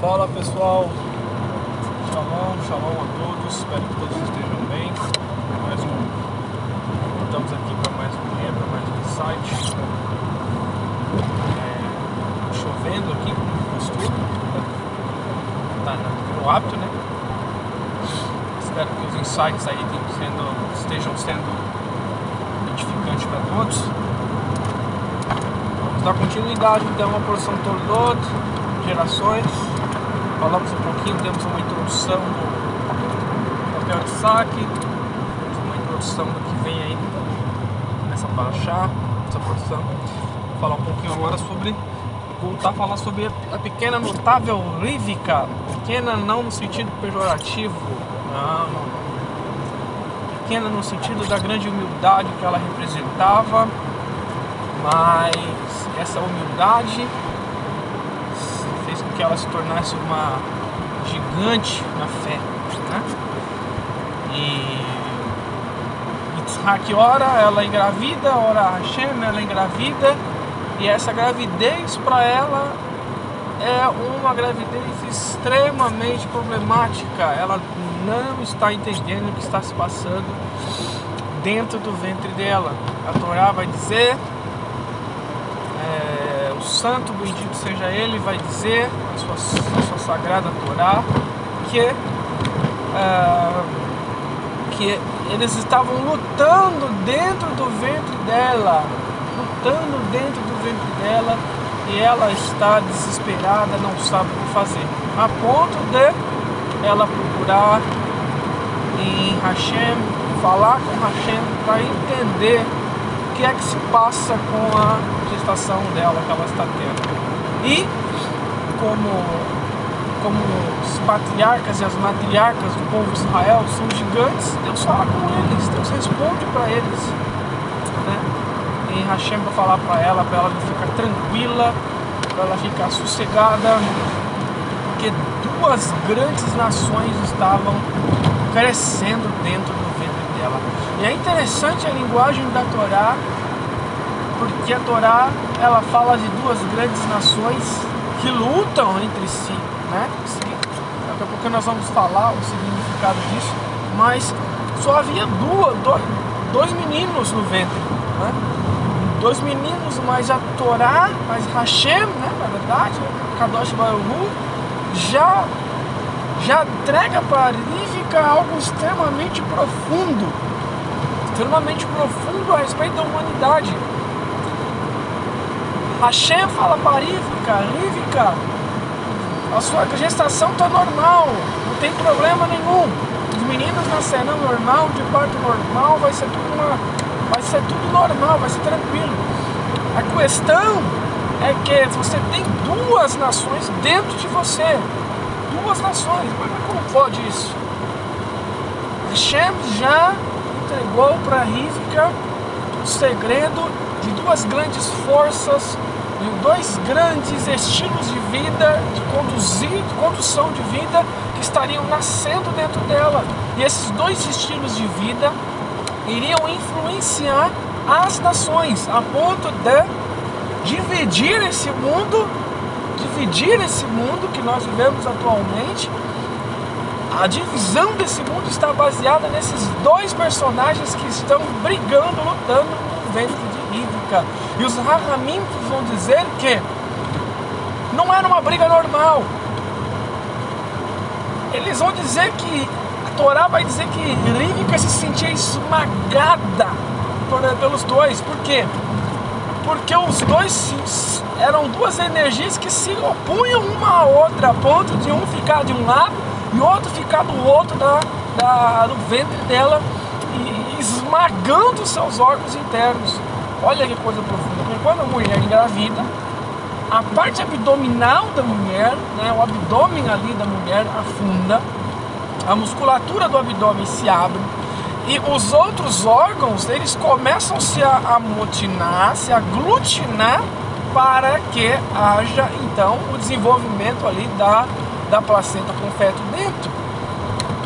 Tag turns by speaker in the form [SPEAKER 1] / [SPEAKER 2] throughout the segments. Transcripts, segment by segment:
[SPEAKER 1] Fala pessoal, shalom, shalom a todos, espero que todos estejam bem. Mais um, estamos aqui para mais um dia, para mais um site. É, chovendo aqui, costume, tá no hábito, né? Espero que os insights aí sendo, estejam sendo edificantes para todos. Vamos dar continuidade então à porção Tordot, gerações falamos um pouquinho, temos uma introdução do papel de saque, temos uma introdução do que vem aí nessa paraxá, nessa porção. Vou falar um pouquinho agora sobre, voltar a falar sobre a pequena notável Rívica, pequena não no sentido pejorativo, não, não. Pequena no sentido da grande humildade que ela representava, mas essa humildade que ela se tornasse uma gigante na fé. Né? E Yitzhak, ora ela engravida, ora Hashem, ela engravida, e essa gravidez para ela é uma gravidez extremamente problemática. Ela não está entendendo o que está se passando dentro do ventre dela. A Torá vai dizer santo, bendito seja ele, vai dizer na sua, sua sagrada Torá que, uh, que eles estavam lutando dentro do ventre dela, lutando dentro do ventre dela e ela está desesperada, não sabe o que fazer, a ponto de ela procurar em Hashem, falar com Hashem para entender que é que se passa com a gestação dela que ela está tendo. E como, como os patriarcas e as matriarcas do povo de Israel são gigantes, Deus fala com eles, Deus responde para eles. Né? E Hashem vai falar para ela, para ela ficar tranquila, para ela ficar sossegada, porque duas grandes nações estavam crescendo dentro do dela. E é interessante a linguagem da Torá porque a Torá ela fala de duas grandes nações que lutam entre si, né? Daqui a pouco nós vamos falar o significado disso, mas só havia duas, dois meninos no ventre, né? Dois meninos, mas a Torá, mas Hashem, né? Na verdade, Kadosh Baruch já já entrega para Rivka algo extremamente profundo, extremamente profundo a respeito da humanidade. Hashem fala para Rivka, a sua gestação está normal, não tem problema nenhum. Os meninos nascerão normal, de parto normal, vai ser tudo uma, vai ser tudo normal, vai ser tranquilo. A questão é que você tem duas nações dentro de você. Duas nações. Mas como pode isso? Hashem já entregou para Rivka o segredo de duas grandes forças e dois grandes estilos de vida, de conduzir, de condução de vida que estariam nascendo dentro dela. E esses dois estilos de vida iriam influenciar as nações a ponto de dividir esse mundo, dividir esse mundo que nós vivemos atualmente. A divisão desse mundo está baseada nesses dois personagens que estão brigando, lutando no ventre de Rivka. E os Rahamim vão dizer que não era uma briga normal. Eles vão dizer que a Torá vai dizer que Rivka se sentia esmagada pelos dois. Por quê? Porque os dois eram duas energias que se opunham uma à outra, a ponto de um ficar de um lado e outro ficar do outro da, da, do ventre dela, e, esmagando seus órgãos internos. Olha que coisa profunda. Porque quando a mulher engravida, a parte abdominal da mulher, né, o abdômen ali da mulher afunda, a musculatura do abdômen se abre e os outros órgãos eles começam a se amotinar, se aglutinar para que haja então o desenvolvimento ali da, da placenta com feto dentro.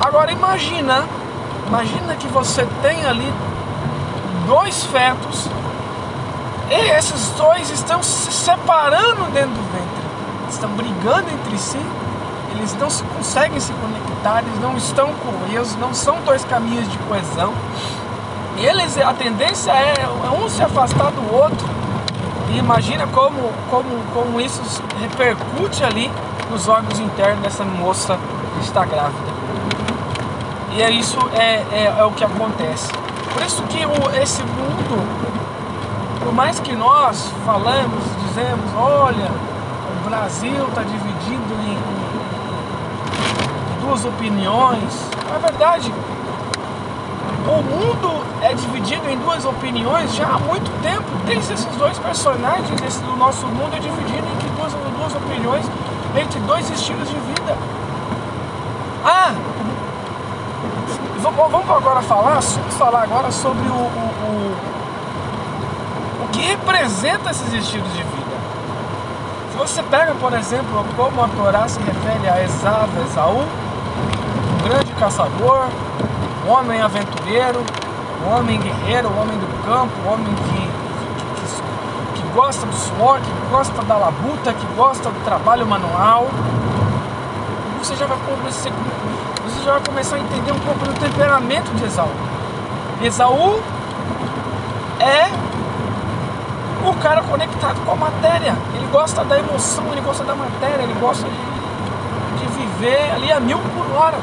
[SPEAKER 1] Agora imagina, imagina que você tem ali dois fetos e esses dois estão se separando dentro do ventre, estão brigando entre si eles não se conseguem se conectar, eles não estão coesos, não são dois caminhos de coesão. Eles, a tendência é um se afastar do outro. E imagina como, como, como isso repercute ali nos órgãos internos dessa moça está grávida. E é isso é, é, é o que acontece. Por isso que o, esse mundo, por mais que nós falamos, dizemos, olha, o Brasil está dividido em, em duas opiniões. Na verdade, o mundo é dividido em duas opiniões já há muito tempo. Desde esses dois personagens esse, do nosso mundo é dividido entre duas, duas opiniões, entre dois estilos de vida. Ah! Vamos agora falar, falar agora sobre o, o, o, o que representa esses estilos de vida. Se você pega, por exemplo, como a Torá se refere a Esaú, Esaú, um grande caçador, um homem aventureiro, um homem guerreiro, um homem do campo, um homem que gosta do suor, que gosta da labuta, que gosta do trabalho manual. Você já vai começar, você já vai começar a entender um pouco do temperamento de Esaú. Esaú é o cara conectado com a matéria. Ele gosta da emoção, ele gosta da matéria, ele gosta de, de viver ali a mil por hora.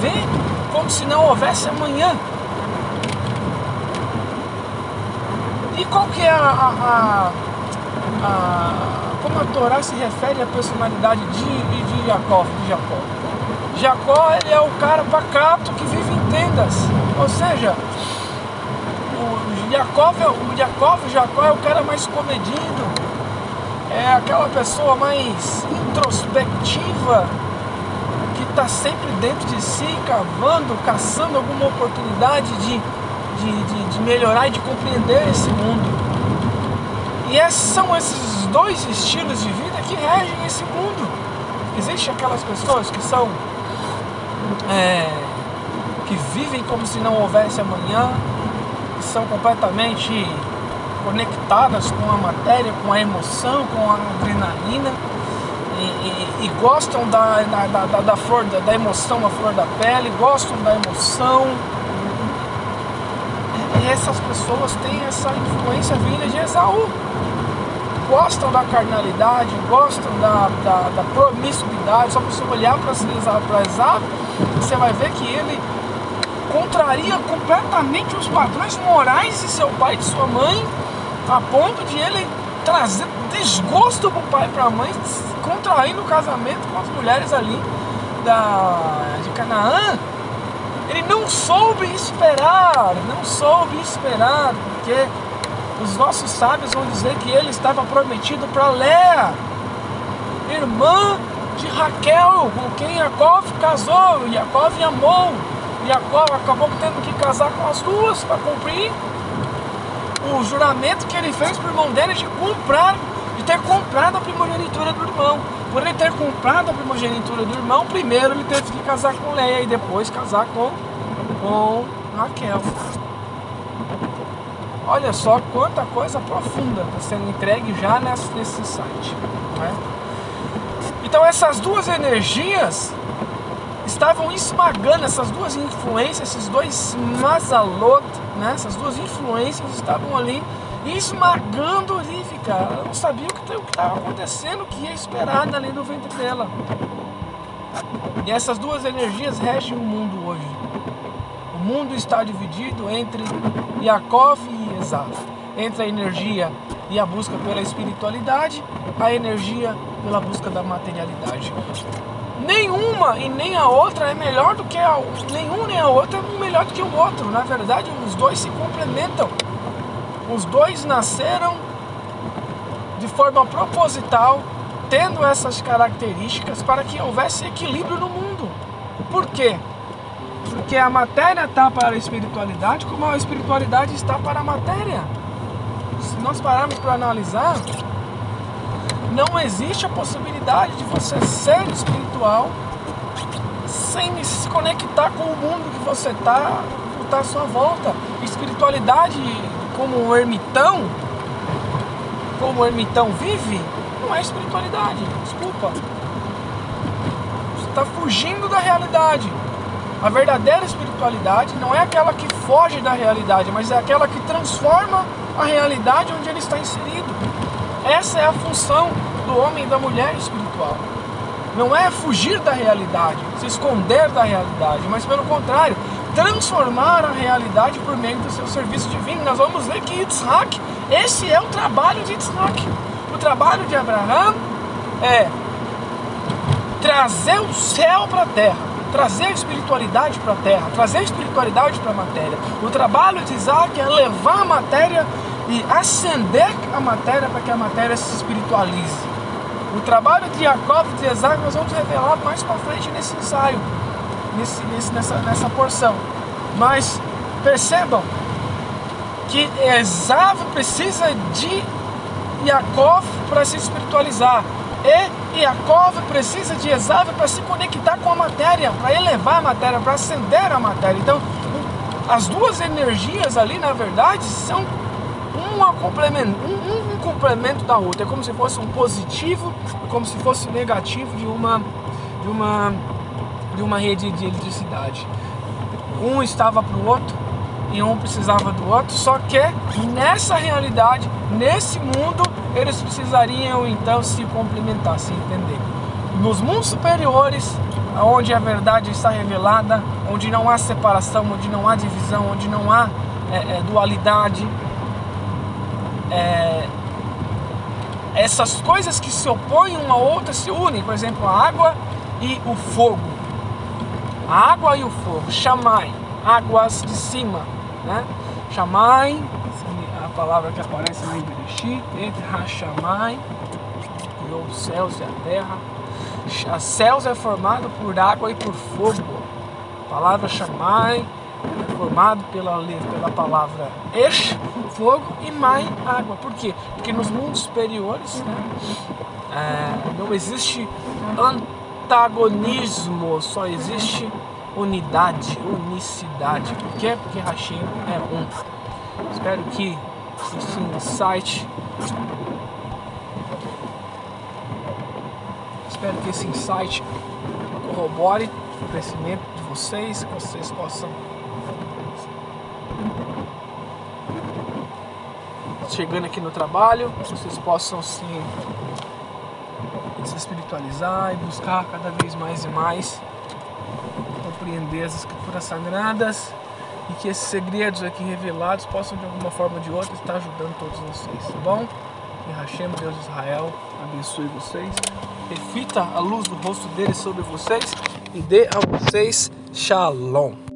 [SPEAKER 1] Viver como se não houvesse amanhã. E qual que é a, a, a, a como a Torá se refere à personalidade de, de Jacó, de Jacó? Jacó ele é o cara pacato que vive em tendas, ou seja, o Jacó, o Jacó, o Jacó é o cara mais comedido, é aquela pessoa mais introspectiva, está sempre dentro de si, cavando, caçando alguma oportunidade de, de, de, de melhorar e de compreender esse mundo. E esses são esses dois estilos de vida que regem esse mundo. Existem aquelas pessoas que são. É, que vivem como se não houvesse amanhã, que são completamente conectadas com a matéria, com a emoção, com a adrenalina e, gostam da, da, da, da, flor, da, da emoção, a flor da pele, gostam da emoção. Essas pessoas têm essa influência vinda de Esaú. Gostam da carnalidade, gostam da, da, da promiscuidade. Só para você olhar para Esaú, você vai ver que ele contraria completamente os padrões morais de seu pai e de sua mãe, a ponto de ele trazer desgosto para o pai e para a mãe, contraindo o casamento com as mulheres ali da, de Canaã. Ele não soube esperar, não soube esperar, porque os nossos sábios vão dizer que ele estava prometido para Léa, irmã de Raquel, com quem Jacob casou, Jacob amou. Jacob acabou tendo que casar com as duas para cumprir o juramento que ele fez para o irmão dele de comprar de ter comprado a primogenitura do irmão. Por ele ter comprado a primogenitura do irmão, primeiro ele teve que casar com Leia e depois casar com, com Raquel. Olha só quanta coisa profunda está sendo entregue já nesse, site. Né? Então essas duas energias estavam esmagando, essas duas influências, esses dois mazalot, né? essas duas influências estavam ali esmagando Olivia, Ela não sabia o que estava acontecendo, o que ia esperar dali do ventre dela. E essas duas energias regem o mundo hoje. O mundo está dividido entre Yaakov e Esav. Entre a energia e a busca pela espiritualidade, a energia pela busca da materialidade. Nenhuma e nem a outra é melhor do que a nenhum nem a outra é melhor do que o outro. Na verdade, os dois se complementam. Os dois nasceram de forma proposital, tendo essas características para que houvesse equilíbrio no mundo. Por quê? Porque a matéria está para a espiritualidade, como a espiritualidade está para a matéria. Se nós pararmos para analisar, não existe a possibilidade de você ser espiritual sem se conectar com o mundo que você está tá à sua volta. Espiritualidade como o ermitão, como o ermitão vive, não é espiritualidade, desculpa. está fugindo da realidade. A verdadeira espiritualidade não é aquela que foge da realidade, mas é aquela que transforma a realidade onde ele está inserido. Essa é a função do homem e da mulher espiritual. Não é fugir da realidade, se esconder da realidade, mas pelo contrário, transformar a realidade por meio do seu serviço divino. Nós vamos ver que Yitzhak, esse é o trabalho de Yitzhak. O trabalho de Abraão é trazer o céu para a terra, trazer a espiritualidade para a terra, trazer a espiritualidade para a matéria. O trabalho de Isaac é levar a matéria e acender a matéria para que a matéria se espiritualize. O trabalho de Jacob e de Isaac nós vamos revelar mais para frente nesse ensaio, nesse, nesse, nessa, nessa porção. Mas percebam que Esav precisa de Jacob para se espiritualizar. E Yaakov precisa de Esav para se conectar com a matéria, para elevar a matéria, para acender a matéria. Então, as duas energias ali, na verdade, são uma complemento, um, um, complemento da outra. É como se fosse um positivo, como se fosse um negativo de uma, de uma, de uma rede de eletricidade. Um estava para o outro e um precisava do outro, só que nessa realidade, nesse mundo, eles precisariam então se complementar, se entender. Nos mundos superiores, onde a verdade está revelada, onde não há separação, onde não há divisão, onde não há é, é, dualidade, é, essas coisas que se opõem uma a outra se unem, por exemplo, a água e o fogo. A água e o fogo, chamai, águas de cima, né? Chamai palavra que aparece lá em Bereshit, entre Hashamai, criou os céus e a terra. Os céus é formado por água e por fogo. A palavra Shamai é formado pela, pela palavra Esh, fogo, e Mai, água. Por quê? Porque nos mundos superiores né, é, não existe antagonismo, só existe unidade, unicidade. Por quê? Porque Hashem é um. Espero que esse insight. Espero que esse insight corrobore o crescimento de vocês, que vocês possam chegando aqui no trabalho, vocês possam se espiritualizar e buscar cada vez mais e mais compreender as escrituras sagradas e que esses segredos aqui revelados possam de alguma forma ou de outra estar ajudando todos vocês, tá bom? E Hashem, Deus de Israel, abençoe vocês, refita a luz do rosto dele sobre vocês e dê a vocês shalom.